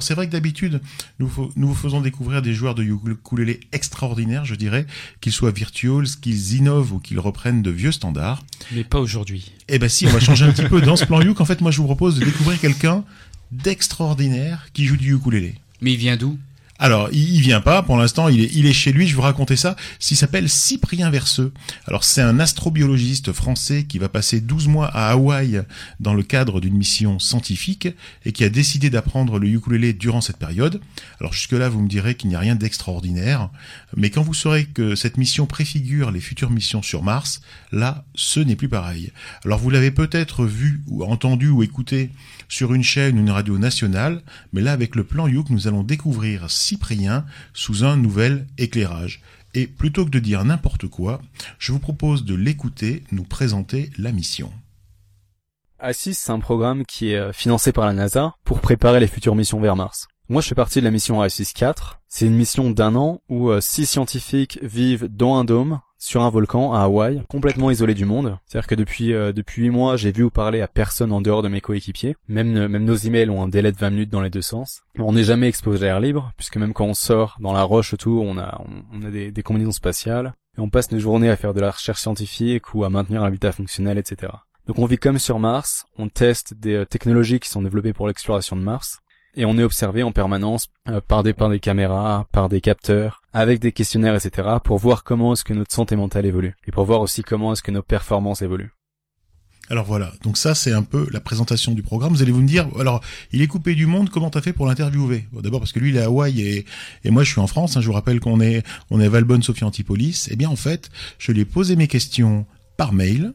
C'est vrai que d'habitude, nous, nous vous faisons découvrir des joueurs de ukulélé extraordinaires, je dirais, qu'ils soient virtuoses, qu'ils innovent ou qu'ils reprennent de vieux standards. Mais pas aujourd'hui. Eh ben si, on va changer un petit peu dans ce plan Yuk. En fait, moi, je vous propose de découvrir quelqu'un d'extraordinaire qui joue du ukulélé. Mais il vient d'où? Alors, il, il, vient pas pour l'instant, il est, il est chez lui, je vous raconter ça. S'il s'appelle Cyprien Verseux. Alors, c'est un astrobiologiste français qui va passer 12 mois à Hawaï dans le cadre d'une mission scientifique et qui a décidé d'apprendre le ukulélé durant cette période. Alors, jusque-là, vous me direz qu'il n'y a rien d'extraordinaire, mais quand vous saurez que cette mission préfigure les futures missions sur Mars, là, ce n'est plus pareil. Alors, vous l'avez peut-être vu ou entendu ou écouté sur une chaîne ou une radio nationale, mais là, avec le plan Youk, nous allons découvrir Cyprien sous un nouvel éclairage. Et plutôt que de dire n'importe quoi, je vous propose de l'écouter nous présenter la mission. ASIS, c'est un programme qui est euh, financé par la NASA pour préparer les futures missions vers Mars. Moi, je fais partie de la mission ASIS 4. C'est une mission d'un an où euh, six scientifiques vivent dans un dôme sur un volcan à Hawaï, complètement isolé du monde. C'est-à-dire que depuis euh, depuis 8 mois, j'ai vu ou parlé à personne en dehors de mes coéquipiers. Même euh, même nos emails ont un délai de 20 minutes dans les deux sens. On n'est jamais exposé à l'air libre, puisque même quand on sort dans la roche autour, on a on, a des, des combinaisons spatiales et on passe nos journées à faire de la recherche scientifique ou à maintenir l'habitat fonctionnel, etc. Donc on vit comme sur Mars, on teste des euh, technologies qui sont développées pour l'exploration de Mars, et on est observé en permanence euh, par des par des caméras, par des capteurs, avec des questionnaires, etc. pour voir comment est-ce que notre santé mentale évolue et pour voir aussi comment est-ce que nos performances évoluent. Alors voilà, donc ça c'est un peu la présentation du programme. Vous allez vous me dire, alors il est coupé du monde, comment t'as fait pour l'interviewer? D'abord parce que lui il est à Hawaï et, et moi je suis en France. Hein, je vous rappelle qu'on est on est Valbonne Sophie Antipolis. Eh bien en fait, je lui ai posé mes questions par mail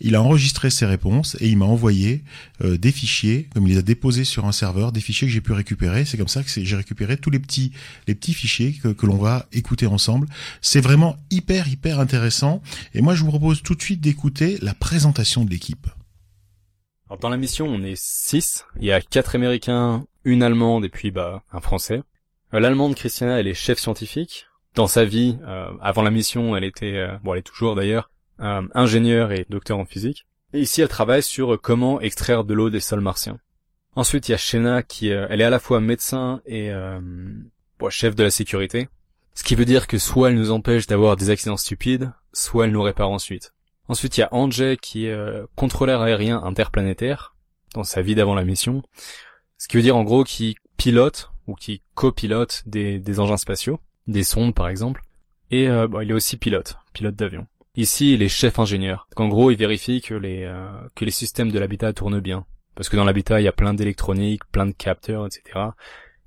il a enregistré ses réponses et il m'a envoyé euh, des fichiers, comme il les a déposés sur un serveur, des fichiers que j'ai pu récupérer. C'est comme ça que j'ai récupéré tous les petits, les petits fichiers que, que l'on va écouter ensemble. C'est vraiment hyper, hyper intéressant. Et moi, je vous propose tout de suite d'écouter la présentation de l'équipe. Alors dans la mission, on est six. Il y a quatre Américains, une Allemande et puis bah un Français. Euh, L'Allemande Christiana, elle est chef scientifique. Dans sa vie, euh, avant la mission, elle était, bon, elle est toujours d'ailleurs, euh, et docteur en physique. Ici, elle travaille sur euh, comment extraire de l'eau des sols martiens. Ensuite, il y a Shena qui, euh, elle est à la fois médecin et chef de la sécurité. Ce qui veut dire que soit elle nous empêche d'avoir des accidents stupides, soit elle nous répare ensuite. Ensuite, il y a Andrzej qui est contrôleur aérien interplanétaire dans sa vie d'avant la mission. Ce qui veut dire en gros qu'il pilote ou qui copilote des, des engins spatiaux, des sondes par exemple. Et il est aussi pilote, pilote d'avion. Ici, il est chef ingénieur. en gros, il vérifie que les euh, que les systèmes de l'habitat tournent bien. Parce que dans l'habitat, il y a plein d'électronique, plein de capteurs, etc.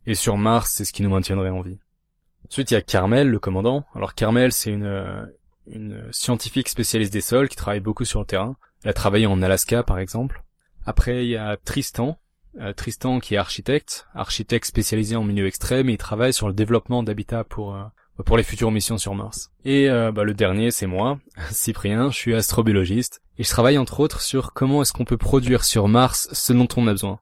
Et sur Mars, c'est ce qui nous maintiendrait en vie. Ensuite, il y a Carmel, le commandant. Alors Carmel, c'est une euh, une scientifique spécialiste des sols qui travaille beaucoup sur le terrain. Elle a travaillé en Alaska, par exemple. Après, il y a Tristan. Euh, Tristan qui est architecte, architecte spécialisé en milieu extrême et il travaille sur le développement d'habitat pour pour les futures missions sur Mars. Et euh, bah, le dernier, c'est moi, Cyprien, je suis astrobiologiste, et je travaille entre autres sur comment est-ce qu'on peut produire sur Mars ce dont on a besoin.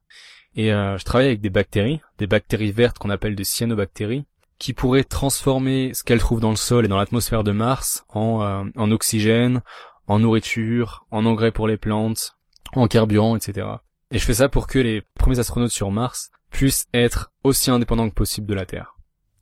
Et euh, je travaille avec des bactéries, des bactéries vertes qu'on appelle des cyanobactéries, qui pourraient transformer ce qu'elles trouvent dans le sol et dans l'atmosphère de Mars en, euh, en oxygène, en nourriture, en engrais pour les plantes, en carburant, etc. Et je fais ça pour que les premiers astronautes sur Mars puissent être aussi indépendants que possible de la Terre.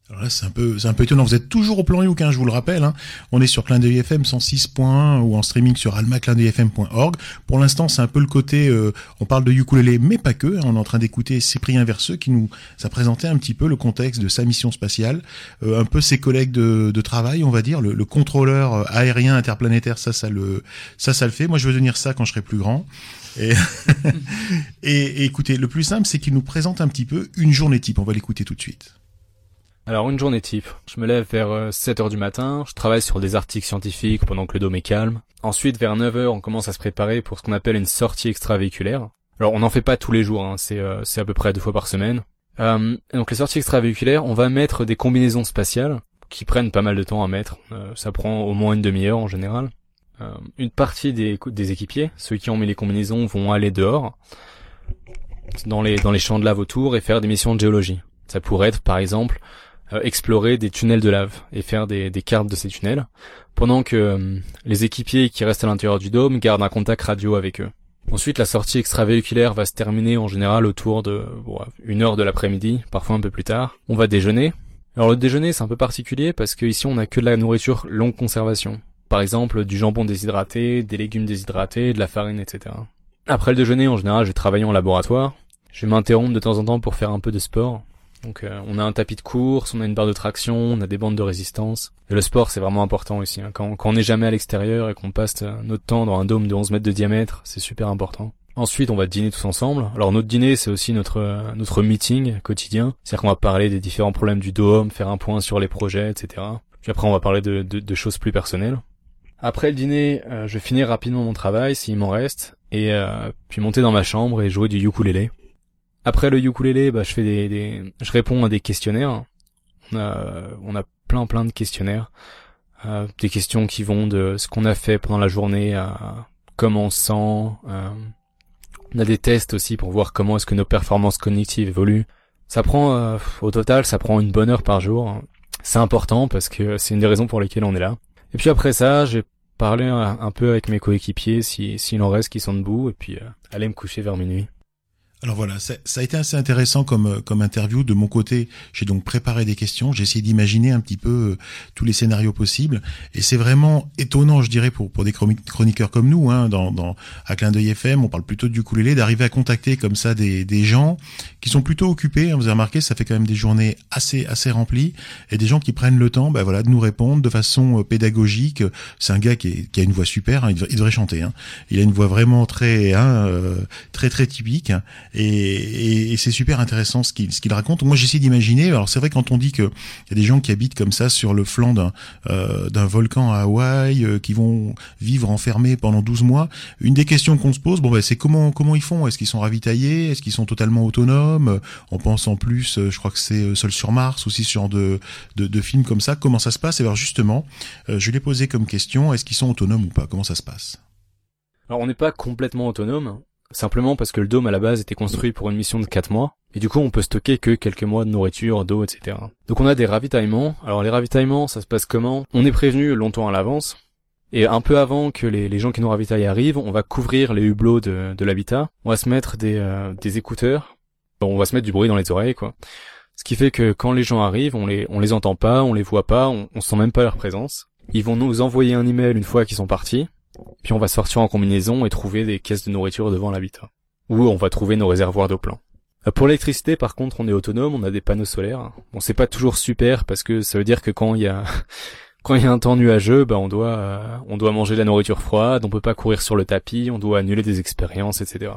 Alors là, c'est un peu, c'est un peu étonnant. Vous êtes toujours au plan Youk, hein, je vous le rappelle. Hein. On est sur Clin d'œil FM 106.1 ou en streaming sur almaclindeuilfm.org. Pour l'instant, c'est un peu le côté, euh, on parle de ukulélé, mais pas que. Hein. On est en train d'écouter Cyprien Verseux qui nous a présenté un petit peu le contexte de sa mission spatiale, euh, un peu ses collègues de, de travail, on va dire, le, le, contrôleur euh, aérien interplanétaire. Ça, ça le, ça, ça le fait. Moi, je veux devenir ça quand je serai plus grand. Et, et, et écoutez, le plus simple, c'est qu'il nous présente un petit peu une journée type. On va l'écouter tout de suite. Alors une journée type, je me lève vers 7 euh, du matin, je travaille sur des articles scientifiques pendant que le dôme est calme. Ensuite vers 9 heures, on commence à se préparer pour ce qu'on appelle une sortie extravéhiculaire. Alors on n'en fait pas tous les jours, hein, c'est euh, à peu près deux fois par semaine. Euh, donc les sorties extravéhiculaires, on va mettre des combinaisons spatiales qui prennent pas mal de temps à mettre. Euh, ça prend au moins une demi-heure en général. une partie des, équipiers, ceux qui ont mis les combinaisons, vont aller dehors dans les dans les champs de lave autour et faire des missions de géologie. Ça pourrait être par exemple explorer des tunnels de lave et faire des, des cartes de ces tunnels, pendant que euh, les équipiers qui restent à l'intérieur du dôme gardent un contact radio avec eux Ensuite, la sortie extravéhiculaire va se terminer en général autour de bon, une heure de l'après-midi, parfois un peu plus tard. On va déjeuner. Alors le déjeuner, c'est un peu particulier parce que ici on a que de la nourriture longue conservation. Par exemple, du jambon déshydraté, des légumes déshydratés, de la farine, etc. Après le déjeuner, en général, je vais travailler en laboratoire. Je vais m'interrompre de temps en temps pour faire un peu de sport. Donc euh, on a un tapis de course, on a une barre de traction, on a des bandes de résistance. Et le sport c'est vraiment important aussi. Hein. Quand, on n'est jamais à l'extérieur et qu'on passe euh, notre temps dans un dôme de 11 mètres de diamètre, c'est super important. Ensuite on va dîner tous ensemble. Alors notre dîner c'est aussi notre euh, notre meeting quotidien. C'est-à-dire qu'on va parler des différents problèmes du dôme, faire un point sur les projets, etc. Puis après on va parler de, de, de choses plus personnelles. Après le dîner, je vais finir rapidement mon travail s'il m'en reste, et puis monter dans ma chambre et jouer du ukulélé. Après le ukulélé, bah, je fais des, des, je réponds à des questionnaires. On a, on a plein plein de questionnaires, euh, des questions qui vont de ce qu'on a fait pendant la journée à comment on sent. Euh, on a des tests aussi pour voir comment est-ce que nos performances cognitives évoluent. Ça prend, euh, au total, ça prend une bonne heure par jour. C'est important parce que c'est une des raisons pour lesquelles on est là. Et puis après ça, j'ai parlé un, peu avec mes coéquipiers s'il si, en reste qui sont debout et puis euh, aller me coucher vers minuit. Alors voilà, ça, a été assez intéressant comme euh, comme interview. De mon côté, j'ai donc préparé des questions. J'ai essayé d'imaginer un petit peu euh, tous les scénarios possibles. Et c'est vraiment étonnant, je dirais, pour pour des chroniqueurs comme nous, hein, dans dans à Clin d'œil FM, on parle plutôt du ukulélé, d'arriver à contacter comme ça des des gens qui sont plutôt occupés. Hein, vous avez remarqué, ça fait quand même des journées assez assez remplies et des gens qui prennent le temps, ben voilà, de nous répondre de façon euh, pédagogique. C'est un gars qui, qui a une voix super. Hein, il, devrait, chanter. Hein. Il a une voix vraiment très hein, très très typique. Et, et, c'est super intéressant ce qu'il ce qu'il raconte. Moi, j'essaie d'imaginer. Alors, c'est vrai quand on dit que il y a des gens qui habitent comme ça sur le flanc d'un euh, d'un volcan à Hawaï, euh, qui vont vivre enfermés pendant 12 mois. Une des questions qu'on se pose, bon, ben, c'est comment comment ils font? Est-ce qu'ils sont ravitaillés? Est-ce qu'ils sont totalement autonomes? On pense en plus, euh, je crois que c'est Seul sur Mars aussi sur de, de, de films comme ça. Comment ça se passe? Et alors justement, je l'ai posé comme question est-ce qu'ils sont autonomes ou pas? Comment ça se passe? Alors on n'est pas complètement autonome, simplement parce que le dôme à la base était construit pour une mission de 4 mois, et du coup on peut stocker que quelques mois de nourriture, d'eau, etc. Donc on a des ravitaillements. Alors les ravitaillements, ça se passe comment? On est prévenu longtemps à l'avance, et un peu avant que les, gens qui nous ravitaillent arrivent, on va couvrir les hublots de, l'habitat, on va se mettre des, euh, des écouteurs, bon, on va se mettre du bruit dans les oreilles, quoi. Ce qui fait que quand les gens arrivent, on les, les entend pas, on les voit pas, on, on sent même pas leur présence. Ils vont nous envoyer un email une fois qu'ils sont partis, puis on va sortir en combinaison et trouver des caisses de nourriture devant l'habitat. Ou on va trouver nos réservoirs d'eau plan. Euh, pour l'électricité, par contre, on est autonome, on a des panneaux solaires. Bon, c'est pas toujours super parce que ça veut dire que quand il y a quand il y a un temps nuageux, bah on doit euh, on doit manger de la nourriture froide, on peut pas courir sur le tapis, on doit annuler des expériences, etc.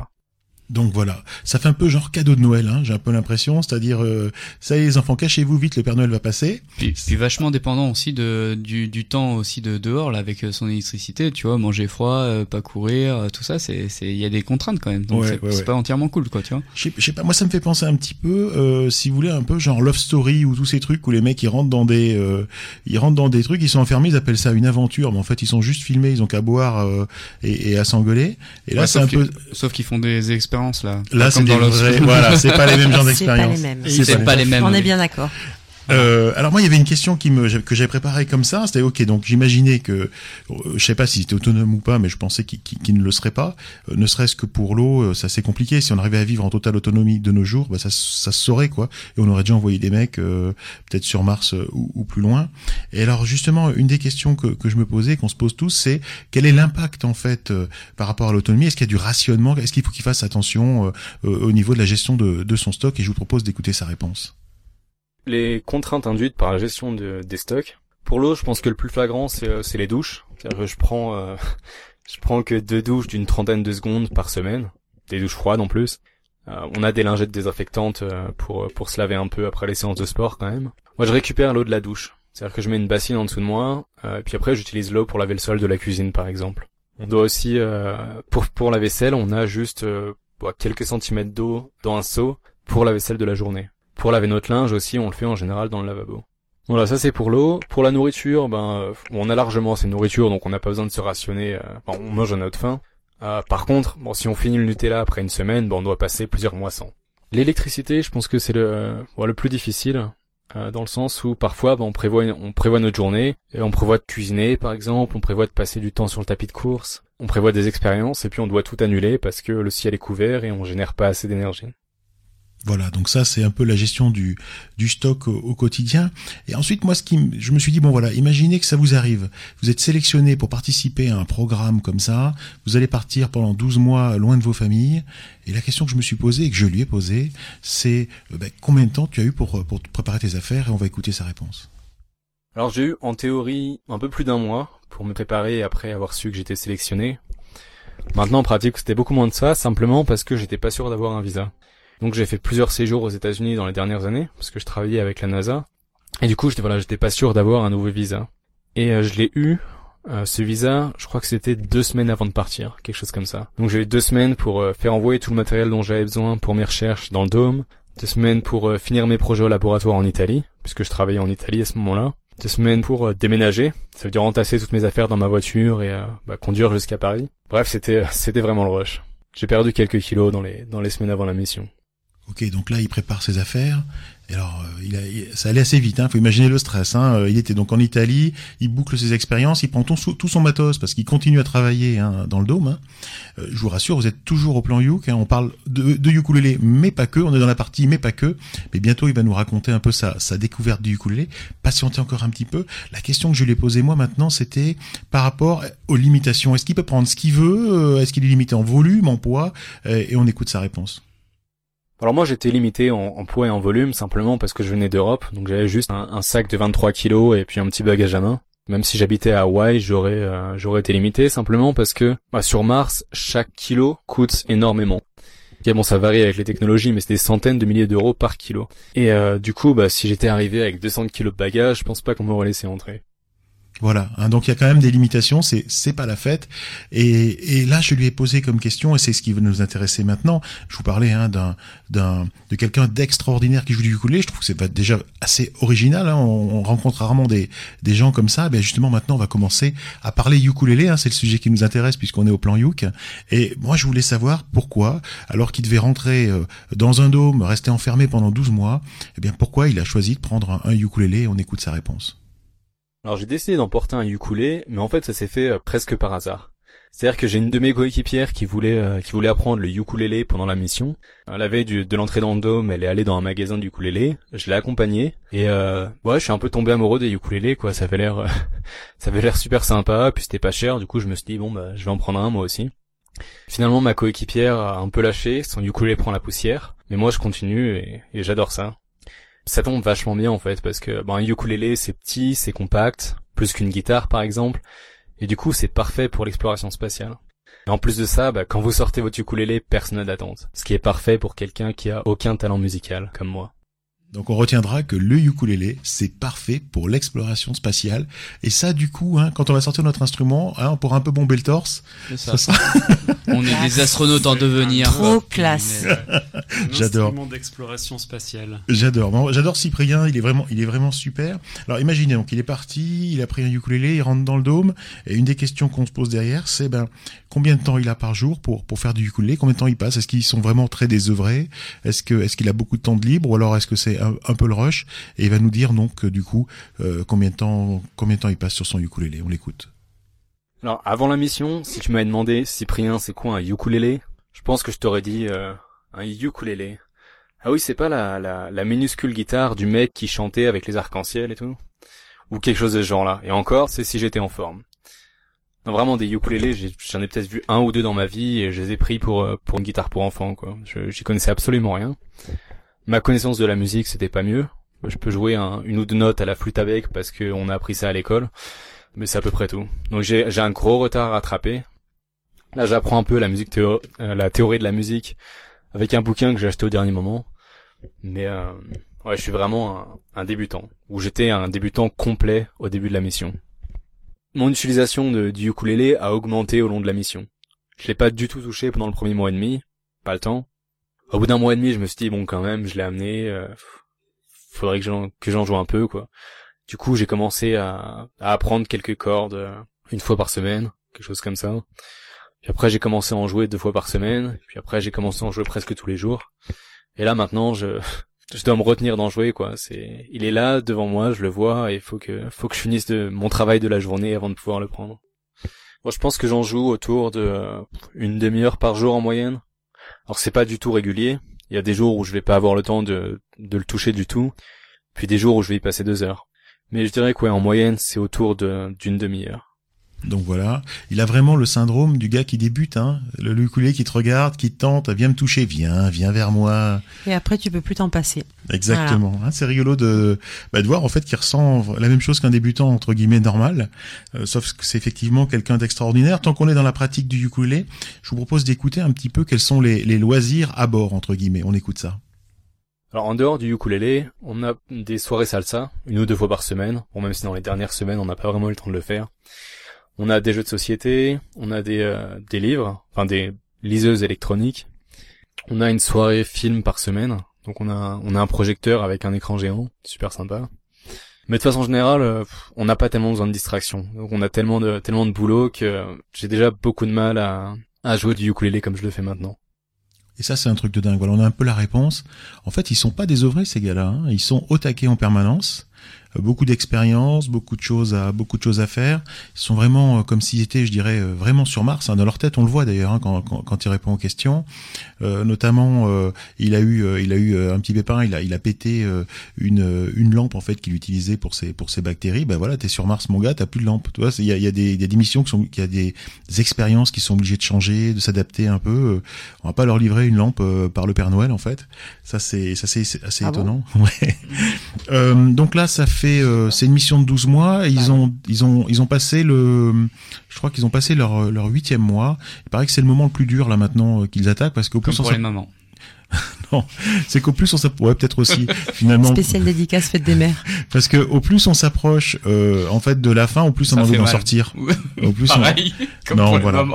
Donc voilà, ça fait un peu genre cadeau de Noël, hein, j'ai un peu l'impression, c'est-à-dire euh, ça y est les enfants, cachez-vous vite, le Père Noël va passer. Puis, puis vachement dépendant aussi de du, du temps aussi de dehors là avec euh, son électricité, tu vois, manger froid, euh, pas courir, tout ça, c'est c'est il y a des contraintes quand même, donc c'est pas entièrement cool quoi, tu vois. Je sais pas, moi ça me fait penser un petit peu, si vous voulez, un peu genre Love Story ou tous ces trucs où les mecs ils rentrent dans des ils rentrent dans des trucs, ils sont enfermés, ils appellent ça une aventure, mais en fait ils sont juste filmés, ils ont qu'à boire et, et, à s'engueuler. Et là c'est un peu, sauf qu'ils font des expériences là. Là c'est des vrais, voilà, c'est pas les mêmes genres d'expérience. C'est pas les mêmes. On est bien d'accord. Euh, alors moi, il y avait une question qui me que j'avais préparée comme ça. C'était ok, donc j'imaginais que euh, je sais pas s'il était autonome ou pas, mais je pensais qu'il ne le serait pas. Euh, ne serait-ce que pour l'eau, euh, ça c'est compliqué. Si on arrivait à vivre en totale autonomie de nos jours, bah, ça, se saurait quoi. Et on aurait déjà envoyé des mecs peut-être sur Mars ou, plus loin. Et alors justement, une des questions que, je me posais, qu'on se pose tous, c'est quel est l'impact en fait par rapport à l'autonomie? Est-ce qu'il y a du rationnement? Est-ce qu'il faut qu'il fasse attention au niveau de la gestion de son stock? Et je vous propose d'écouter sa réponse les contraintes induites par la gestion de, des stocks. Pour l'eau, je pense que le plus flagrant, c'est euh, les douches. Que je prends, euh, je prends que deux douches d'une trentaine de secondes par semaine, des douches froides en plus. Euh, on a des lingettes désinfectantes pour pour se laver un peu après les séances de sport quand même. Moi, je récupère l'eau de la douche. C'est-à-dire que je mets une bassine en dessous de moi, et puis après j'utilise l'eau pour laver le sol de la cuisine par exemple. On doit aussi, pour pour la vaisselle, on a juste quelques centimètres d'eau dans un seau pour la vaisselle de la journée. Pour laver notre linge aussi, on le fait en général dans le lavabo. Voilà, ça c'est pour l'eau. Pour la nourriture, ben, euh, on a largement assez de nourriture, donc on n'a pas besoin de se rationner. Euh, on mange à notre faim. Euh, par contre, bon, si on finit le Nutella après une semaine, ben, on doit passer plusieurs mois sans. L'électricité, je pense que c'est le, le plus difficile. euh, dans le sens où parfois bah, on prévoit on prévoit notre journée et on prévoit de cuisiner par exemple, on prévoit de passer du temps sur le tapis de course, on prévoit des expériences et puis on doit tout annuler parce que le ciel est couvert et on génère pas assez d'énergie. Voilà, donc ça c'est un peu la gestion du, du stock au, quotidien. Et ensuite, moi, ce qui, je me suis dit bon voilà, imaginez que ça vous arrive. Vous êtes sélectionné pour participer à un programme comme ça. Vous allez partir pendant 12 mois loin de vos familles. Et la question que je me suis posée et que je lui ai posée, c'est euh, ben, combien de temps tu as eu pour pour préparer tes affaires Et on va écouter sa réponse. Alors j'ai eu en théorie un peu plus d'un mois pour me préparer après avoir su que j'étais sélectionné. Maintenant en pratique c'était beaucoup moins de ça, simplement parce que j'étais pas sûr d'avoir un visa. Donc j'ai fait plusieurs séjours aux États-Unis dans les dernières années parce que je travaillais avec la NASA. Et du coup, j'étais voilà, j'étais pas sûr d'avoir un nouveau visa. Et euh, je l'ai eu euh, ce visa, je crois que c'était deux semaines avant de partir, quelque chose comme ça. Donc j'ai eu deux semaines pour euh, faire envoyer tout le matériel dont j'avais besoin pour mes recherches dans le dôme, deux semaines pour finir mes projets au laboratoire en Italie, puisque je travaillais en Italie à ce moment-là, deux semaines pour déménager, ça veut dire entasser toutes mes affaires dans ma voiture et bah, conduire jusqu'à Paris. Bref, c'était c'était vraiment le rush. J'ai perdu quelques kilos dans les dans les semaines avant la mission. Ok, donc là, il prépare ses affaires. Et alors, euh, il, a, ça allait assez vite. Hein, faut imaginer le stress. Hein. Euh, il était donc en Italie. Il boucle ses expériences. Il prend tout, tout son matos parce qu'il continue à travailler hein, dans le dôme. Hein. Euh, je vous rassure, vous êtes toujours au plan Youk. Hein. On parle de, de ukulélé, mais pas que. On est dans la partie, mais pas que. Mais bientôt, il va nous raconter un peu sa, sa découverte du ukulélé. Patientez encore un petit peu. La question que je lui ai posée moi maintenant, c'était par rapport aux limitations. Est-ce qu'il peut prendre ce qu'il veut? Est-ce qu'il est limité en volume, en poids? Et on écoute sa réponse. Alors moi j'étais limité en, poids et en volume simplement parce que je venais d'Europe, donc j'avais juste un, sac de 23 kilos et puis un petit bagage à main. Même si j'habitais à Hawaï, j'aurais euh, j'aurais été limité simplement parce que bah, sur Mars chaque kilo coûte énormément. Okay, bon ça varie avec les technologies mais c'est des centaines de milliers d'euros par kilo. Et euh, du coup bah si j'étais arrivé avec 200 kilos de bagages, je pense pas qu'on m'aurait laissé entrer. Voilà. Hein, donc il y a quand même des limitations. C'est c'est pas la fête. Et, et là, je lui ai posé comme question, et c'est ce qui va nous intéresser maintenant. Je vous parlais hein, d'un d'un de quelqu'un d'extraordinaire qui joue du ukulélé. Je trouve que c'est déjà assez original. Hein. On, rencontre rarement des des gens comme ça. Ben justement, maintenant, on va commencer à parler ukulélé. Hein. C'est le sujet qui nous intéresse puisqu'on est au plan Yuk. Et moi, je voulais savoir pourquoi, alors qu'il devait rentrer euh, dans un dôme, rester enfermé pendant 12 mois, eh bien pourquoi il a choisi de prendre un, un ukulélé? On écoute sa réponse. Alors j'ai décidé d'emporter un ukulélé, mais en fait ça s'est fait euh, presque par hasard. C'est-à-dire que j'ai une de mes coéquipières qui voulait euh, qui voulait apprendre le ukulélé pendant la mission. Euh, la veille de l'entrée dans le dôme, elle est allée dans un magasin de ukulélé. Je l'ai accompagnée et euh, ouais, je suis un peu tombé amoureux des ukulélés quoi. Ça avait l'air ça avait l'air super sympa, puis c'était pas cher. Du coup, je me suis dit bon bah je vais en prendre un moi aussi. Finalement, ma coéquipière a un peu lâché, son ukulélé prend la poussière, mais moi je continue et j'adore ça ça tombe vachement bien en fait parce que bon, un ukulélé c'est petit, c'est compact, plus qu'une guitare par exemple, et du coup c'est parfait pour l'exploration spatiale. Et en plus de ça, bah, quand vous sortez votre ukulélé, personne n'a d'attente, ce qui est parfait pour quelqu'un qui a aucun talent musical comme moi. Donc on retiendra que le ukulélé, c'est parfait pour l'exploration spatiale. Et ça, du coup, hein, quand on va sortir notre instrument, hein, pour un peu bomber le torse, ça. on est des astronautes en devenir. Trop classe. J'adore. d'exploration spatiale. J'adore. J'adore Cyprien. Il est vraiment, il est vraiment super. Alors imaginez donc, il est parti, il a pris un ukulélé, il rentre dans le dôme. Et une des questions qu'on se pose derrière, c'est ben combien de temps il a par jour pour pour faire du ukulélé? Combien de temps il passe? Est-ce qu'ils sont vraiment très désœuvrés? Est-ce que est-ce qu'il a beaucoup de temps de libre? Ou alors est-ce que c'est un, peu le rush et il va nous dire donc du coup euh, combien de temps combien de temps il passe sur son ukulélé. On l'écoute. Alors avant la mission, si tu m'avais demandé Cyprien c'est quoi un ukulélé, je pense que je t'aurais dit euh, un ukulélé. Ah oui, c'est pas la, la, la minuscule guitare du mec qui chantait avec les arcs-en-ciel et tout? Ou quelque chose de ce genre-là. Et encore, c'est si j'étais en forme. Non, vraiment des ukulélés, j'en ai, peut-être vu un ou deux dans ma vie et je les ai pris pour euh, pour une guitare pour enfants quoi. J'y connaissais absolument rien ma connaissance de la musique c'était pas mieux. Je peux jouer une ou deux notes à la flûte avec parce qu'on a appris ça à l'école, mais c'est à peu près tout. Donc j'ai un gros retard à rattraper. Là j'apprends un peu la musique théo euh, la théorie de la musique avec un bouquin que j'ai acheté au dernier moment. Mais euh, ouais, je suis vraiment un, débutant. Ou j'étais un débutant complet au début de la mission. Mon utilisation de, du ukulélé a augmenté au long de la mission. Je l'ai pas du tout touché pendant le premier mois et demi, pas le temps. Au bout d'un mois et demi, je me suis dit bon quand même, je l'ai amené, euh, faudrait que j'en que j'en joue un peu quoi. Du coup, j'ai commencé à, apprendre quelques cordes euh, une fois par semaine, quelque chose comme ça. Puis après, j'ai commencé à en jouer deux fois par semaine. Puis après, j'ai commencé à en jouer presque tous les jours. Et là, maintenant, je je dois me retenir d'en jouer quoi. C'est, il est là devant moi, je le vois et faut que, faut que je finisse de mon travail de la journée avant de pouvoir le prendre. Je pense que j'en joue autour de euh, une demi-heure par jour en moyenne. Alors c'est pas du tout régulier. Il y a des jours où je vais pas avoir le temps de, le toucher du tout, puis des jours où je vais y passer deux heures. Mais je dirais que en moyenne, c'est autour d'une demi-heure. Donc voilà, il a vraiment le syndrome du gars qui débute, hein, le ukulélé qui te regarde, qui te tente, viens me toucher, viens, viens vers moi. Et après tu peux plus t'en passer. Exactement. Hein, c'est rigolo de, bah, de voir en fait qu'il ressent la même chose qu'un débutant entre guillemets normal, euh, sauf que c'est effectivement quelqu'un d'extraordinaire. Tant qu'on est dans la pratique du ukulélé, je vous propose d'écouter un petit peu quels sont les, les loisirs à bord entre guillemets. On écoute ça. Alors en dehors du ukulélé, on a des soirées salsa, une ou deux fois par semaine. Bon même si dans les dernières semaines on n'a pas vraiment eu le temps de le faire. On a des jeux de société, on a des, euh, des livres, enfin des liseuses électroniques. On a une soirée film par semaine, donc on a on a un projecteur avec un écran géant, super sympa. Mais de façon générale, euh, on n'a pas tellement besoin de distraction. Donc on a tellement de tellement de boulot que j'ai déjà beaucoup de mal à à jouer du ukulélé comme je le fais maintenant. Et ça, c'est un truc de dingue. Voilà, on a un peu la réponse. En fait, ils sont pas désœuvrés ces gars-là. Hein. Ils sont au taquet en permanence beaucoup d'expérience, beaucoup de choses à beaucoup de choses à faire. Ils sont vraiment euh, comme s'ils étaient, je dirais, euh, vraiment sur Mars. Hein. Dans leur tête, on le voit d'ailleurs hein, quand, quand, quand, il répond aux questions. Euh, notamment, euh, il a eu, il a eu un petit pépin. Il a, il a pété une, une lampe en fait qu'il utilisait pour ses pour ses bactéries. Ben voilà, t'es sur Mars, mon gars, t'as plus de lampe. Tu vois, il y a, y a des, des missions qui sont, il y a des, expériences qui sont obligées de changer, de s'adapter un peu. On va pas leur livrer une lampe par le Père Noël en fait. Ça c'est, ça c'est assez ah étonnant. ouais. donc là, ça fait euh, c'est une mission de 12 mois. Et ils ont, ils ont, ils ont passé le, je crois qu'ils ont passé leur leur huitième mois. Il paraît que c'est le moment le plus dur là maintenant euh, qu'ils attaquent parce qu'au plus pour les mamans. non, c'est qu'au plus on s'approche, ouais, peut-être aussi finalement. Spéciale dédicace fête des mères. Parce que au plus on s'approche, euh, en fait, de la fin, au plus on a envie d'en sortir. au plus Pareil, comme non, voilà.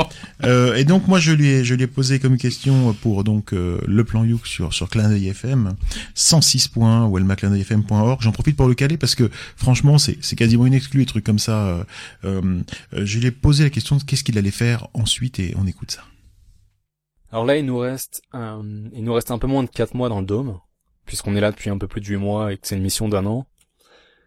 Euh, et donc moi je lui ai, je lui ai posé comme question pour donc euh, le plan Youk sur sur Clin FM 106 points ou elmaclindeuilfm.org. J'en profite pour le caler parce que franchement c'est c'est quasiment une exclue des trucs comme ça. Euh, euh, je lui ai posé la question de qu'est-ce qu'il allait faire ensuite et on écoute ça. Alors là, il nous reste, euh, il nous reste un peu moins de 4 mois dans le dôme, puisqu'on est là depuis un peu plus de 8 mois et que c'est une mission d'un an.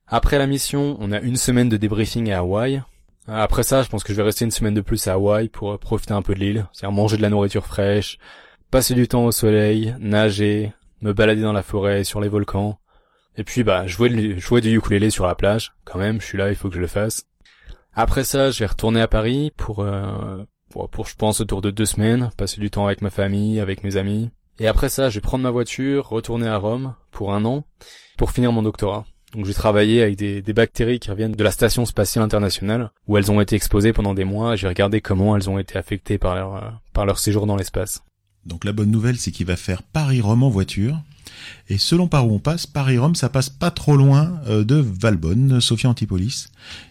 Après la mission, on a une semaine de débriefing à Hawaï. Après ça, je pense que je vais rester une semaine de plus à Hawaï pour profiter un peu de l'île, c'est-à-dire manger de la nourriture fraîche, passer du temps au soleil, nager, me balader dans la forêt, sur les volcans, et puis bah jouer, jouer du ukulélé sur la plage. Quand même, je suis là, il faut que je le fasse. Après ça, je vais retourner à Paris pour euh, pour, je pense autour de deux semaines, passer du temps avec ma famille, avec mes amis. Et après ça, je vais prendre ma voiture, retourner à Rome pour un an, pour finir mon doctorat. Donc j'ai travaillé avec des, des, bactéries qui reviennent de la station spatiale internationale, où elles ont été exposées pendant des mois, et j'ai regardé comment elles ont été affectées par leur, euh, par leur séjour dans l'espace. Donc la bonne nouvelle, c'est qu'il va faire Paris-Rome en voiture. Et selon par où on passe, Paris-Rome, ça passe pas trop loin euh, de Valbonne, Sophia Antipolis.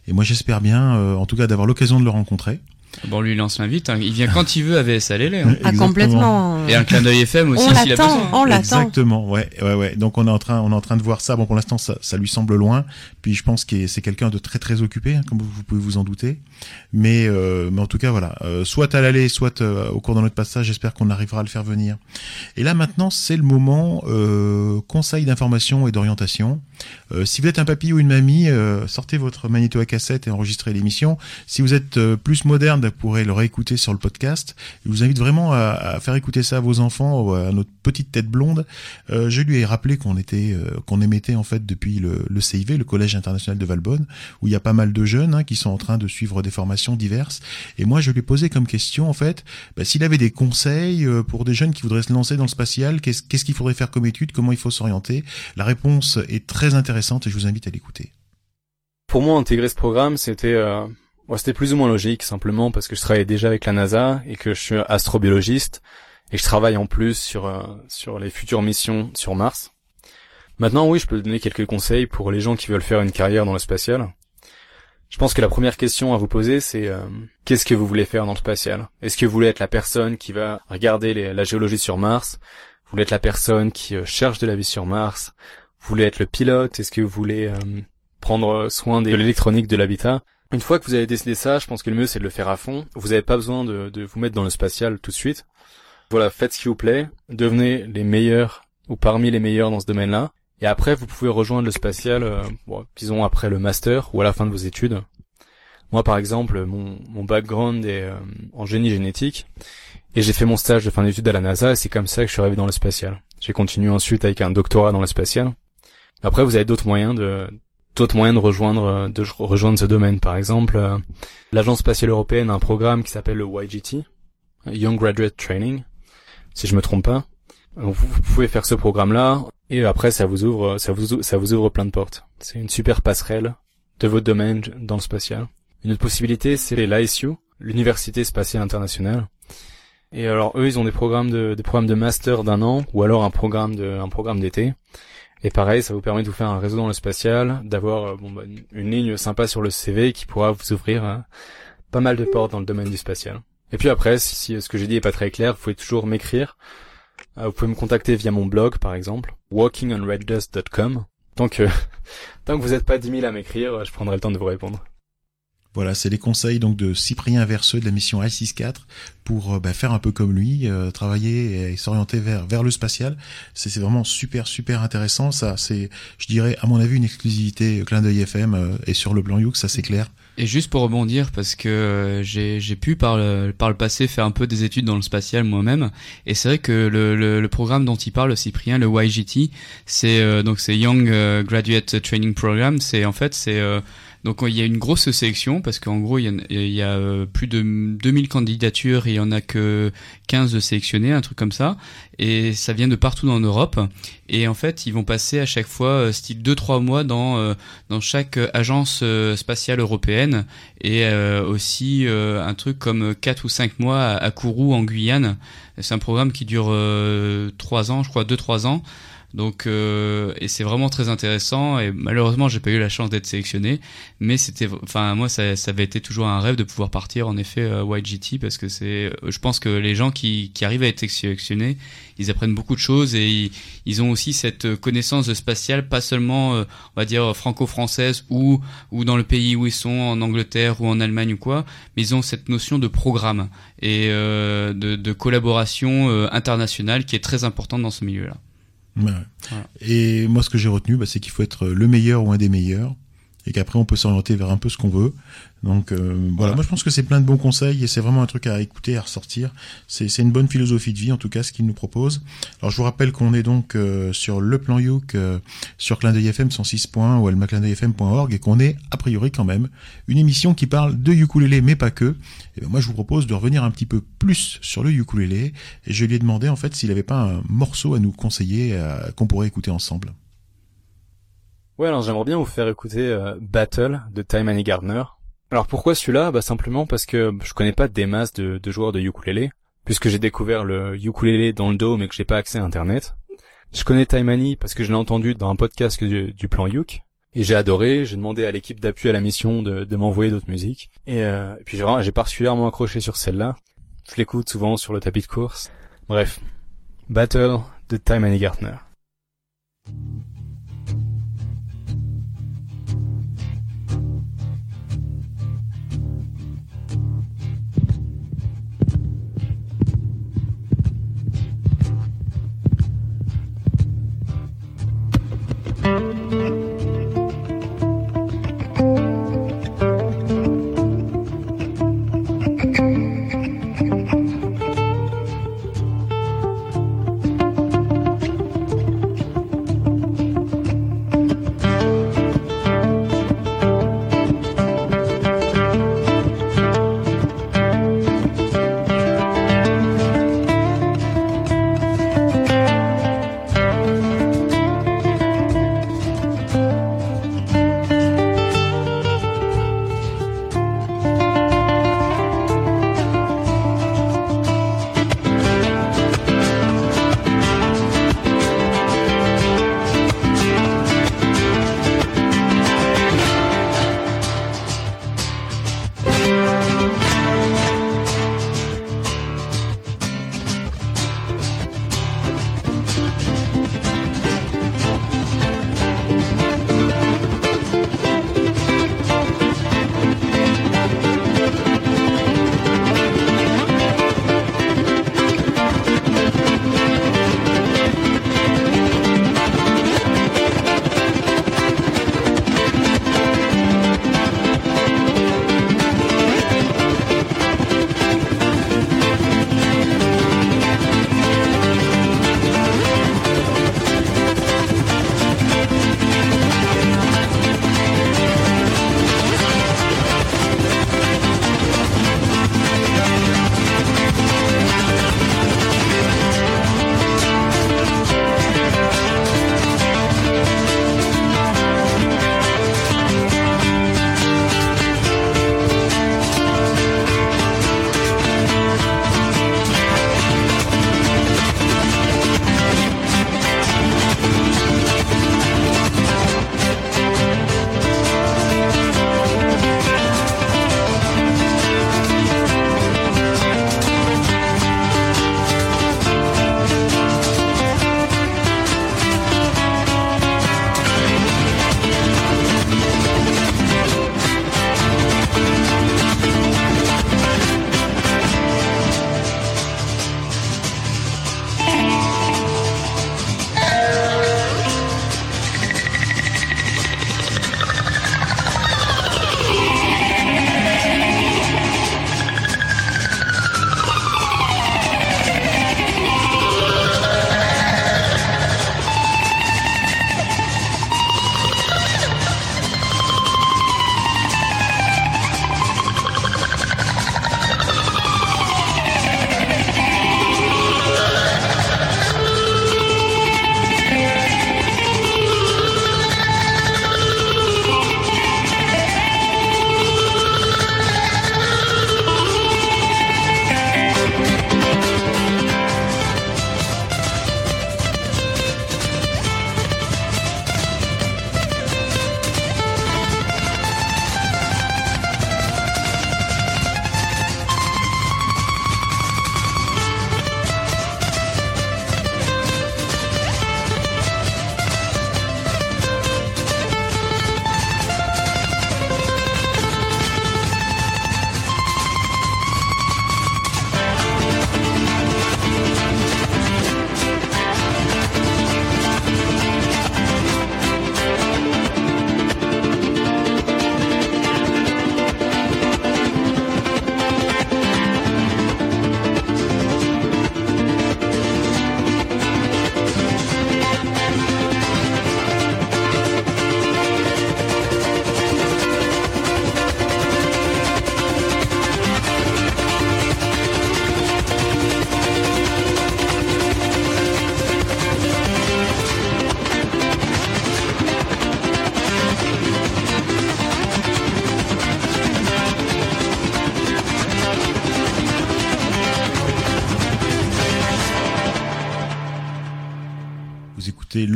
Et moi j'espère bien, euh, en tout cas, d'avoir l'occasion de le rencontrer. Bon, lui lance l'invite. Hein. Il vient quand il veut à VSLL. Hein. Ah, complètement. Et un clin d'œil FM aussi s'il a besoin. On l'attend. Exactement. Ouais, ouais, ouais. Donc on est en train, on est en train de voir ça. Bon, pour l'instant, ça, ça lui semble loin. Puis je pense que c'est quelqu'un de très très occupé, hein, comme vous pouvez vous en douter. Mais, euh, mais en tout cas, voilà. Euh, soit à l'aller, soit euh, au cours de notre passage. J'espère qu'on arrivera à le faire venir. Et là maintenant, c'est le moment euh, conseil d'information et d'orientation. Euh, si vous êtes un papy ou une mamie, sortez votre magnéto à cassette et enregistrez l'émission. Si vous êtes plus moderne, vous pourrez le réécouter sur le podcast. Je vous invite vraiment à, à faire écouter ça à vos enfants à notre petite tête blonde. je lui ai rappelé qu'on était, qu'on émettait en fait depuis le, le CIV, le Collège international de Valbonne, où il y a pas mal de jeunes hein, qui sont en train de suivre des formations diverses. Et moi, je lui ai posé comme question, en fait, bah, s'il avait des conseils euh, pour des jeunes qui voudraient se lancer dans le spatial, qu'est-ce qu'il faudrait faire comme étude, comment il faut s'orienter? La réponse est très intéressante Pour moi, intégrer ce programme, c'était euh, c'était plus ou moins logique, simplement parce que je travaillais déjà avec la NASA et que je suis astrobiologiste et je travaille en plus sur euh, sur les futures missions sur Mars. Maintenant, oui, je peux donner quelques conseils pour les gens qui veulent faire une carrière dans le spatial. Je pense que la première question à vous poser, c'est euh, qu'est-ce que vous voulez faire dans le spatial? Est-ce que vous voulez être la personne qui va regarder la géologie sur Mars? Vous voulez être la personne qui cherche de la vie sur Mars? Vous voulez être le pilote Est-ce que vous voulez euh, prendre soin de l'électronique de l'habitat? Une fois que vous avez décidé ça, je pense que le mieux c'est de le faire à fond. Vous n'avez pas besoin de, de vous mettre dans le spatial tout de suite. Voilà, faites ce qui vous plaît, devenez les meilleurs ou parmi les meilleurs dans ce domaine-là. Et après, vous pouvez rejoindre le spatial, euh, bon, disons après le master ou à la fin de vos études. Moi, par exemple, mon, mon background est euh, en génie génétique et j'ai fait mon stage de fin d'études à la NASA et c'est comme ça que je suis arrivé dans le spatial. J'ai continué ensuite avec un doctorat dans le spatial. Après, vous avez d'autres moyens de d'autres moyens de rejoindre euh, de rejoindre ce domaine. Par exemple, euh, l'agence spatiale européenne a un programme qui s'appelle le YGT, Young Graduate Training, si je me trompe pas. vous, pouvez faire ce programme-là et après ça vous ouvre ça vous ça vous ouvre plein de portes. C'est une super passerelle de votre domaine dans le spatial. Une autre possibilité, c'est l'ISU, l'Université spatiale internationale. Et alors eux, ils ont des programmes de des programmes de master d'un an ou alors un programme de un programme d'été. Et pareil, ça vous permet de vous faire un réseau dans le spatial, d'avoir euh, bon, bah, une ligne sympa sur le CV qui pourra vous ouvrir euh, pas mal de portes dans le domaine du spatial. Et puis après, si, ce que j'ai dit est pas très clair, vous pouvez toujours m'écrire. Euh, vous pouvez me contacter via mon blog, par exemple, walkingonreddust.com. Tant que, tant que vous n'êtes pas 10 000 à m'écrire, je prendrai le temps de vous répondre. Voilà, c'est les conseils donc de Cyprien Verseux de la mission I64 pour euh, bah, faire un peu comme lui, euh, travailler et s'orienter vers vers le spatial. C'est vraiment super super intéressant. Ça, c'est, je dirais, à mon avis, une exclusivité clin d'œil FM euh, et sur le plan Youk, ça c'est clair. Et juste pour rebondir, parce que j'ai j'ai pu par le par le passé faire un peu des études dans le spatial moi-même, et c'est vrai que le, le, le programme dont il parle, Cyprien, le YGT, c'est donc c'est Young Graduate Training Program. C'est en fait c'est donc il y a une grosse sélection parce qu'en gros il y a, euh, plus de 2000 candidatures et il y en a que 15 de sélectionnés, un truc comme ça. Et ça vient de partout en Europe. Et en fait ils vont passer à chaque fois euh, style 2-3 mois dans, euh, dans chaque agence spatiale européenne et aussi un truc comme 4 ou 5 mois à, Kourou en Guyane. C'est un programme qui dure 3 ans, je crois 2-3 ans. Donc euh, et c'est vraiment très intéressant et malheureusement j'ai pas eu la chance d'être sélectionné, mais c'était, enfin moi ça, ça avait été toujours un rêve de pouvoir partir en effet euh, YGT parce que c'est, je pense que les gens qui, qui arrivent à être sélectionnés, ils apprennent beaucoup de choses et ils, ont aussi cette connaissance spatiale pas seulement euh, on va dire franco-française ou ou dans le pays où ils sont en Angleterre ou en Allemagne ou quoi, mais ils ont cette notion de programme et euh, de, de collaboration euh, internationale qui est très importante dans ce milieu-là. Et moi, ce que j'ai retenu, bah, c'est qu'il faut être le meilleur ou un des meilleurs, et qu'après, on peut s'orienter vers un peu ce qu'on veut. Donc euh, voilà. moi je pense que c'est plein de bons conseils et c'est vraiment un truc à écouter, à ressortir. C'est une bonne philosophie de vie en tout cas ce qu'il nous propose. Alors je vous rappelle qu'on est donc euh, sur le plan Youk euh, sur clin FM 106. ou almaclindeuilfm.org et qu'on est a priori quand même une émission qui parle de ukulélé mais pas que. Et ben moi je vous propose de revenir un petit peu plus sur le ukulélé et je lui ai demandé en fait s'il avait pas un morceau à nous conseiller qu'on pourrait écouter ensemble. Ouais, alors j'aimerais bien vous faire écouter Battle de Time Annie Gardner. Alors pourquoi celui-là? Bah simplement parce que je connais pas des masses de, joueurs de ukulélé, puisque j'ai découvert le ukulélé dans le dos mais que j'ai pas accès à internet. Je connais Taimani parce que je l'ai entendu dans un podcast du, du plan Yuk, et j'ai adoré, j'ai demandé à l'équipe d'appui à la mission de, m'envoyer d'autres musiques. Et, euh, puis j'ai, j'ai particulièrement accroché sur celle-là. Je l'écoute souvent sur le tapis de course. Bref. Battle de Time Gartner. écouter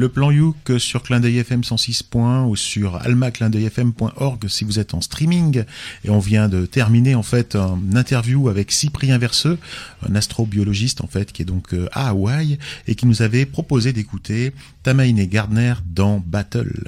le plan Youk sur Clin d'œil FM 106. ou sur almaclindeuilfm.org si vous êtes en streaming. Et on vient de terminer en fait une interview avec Cyprien Verseux, un astrobiologiste en fait qui est donc euh, à Hawaï et qui nous avait proposé d'écouter Tamaine Gardner dans Battle.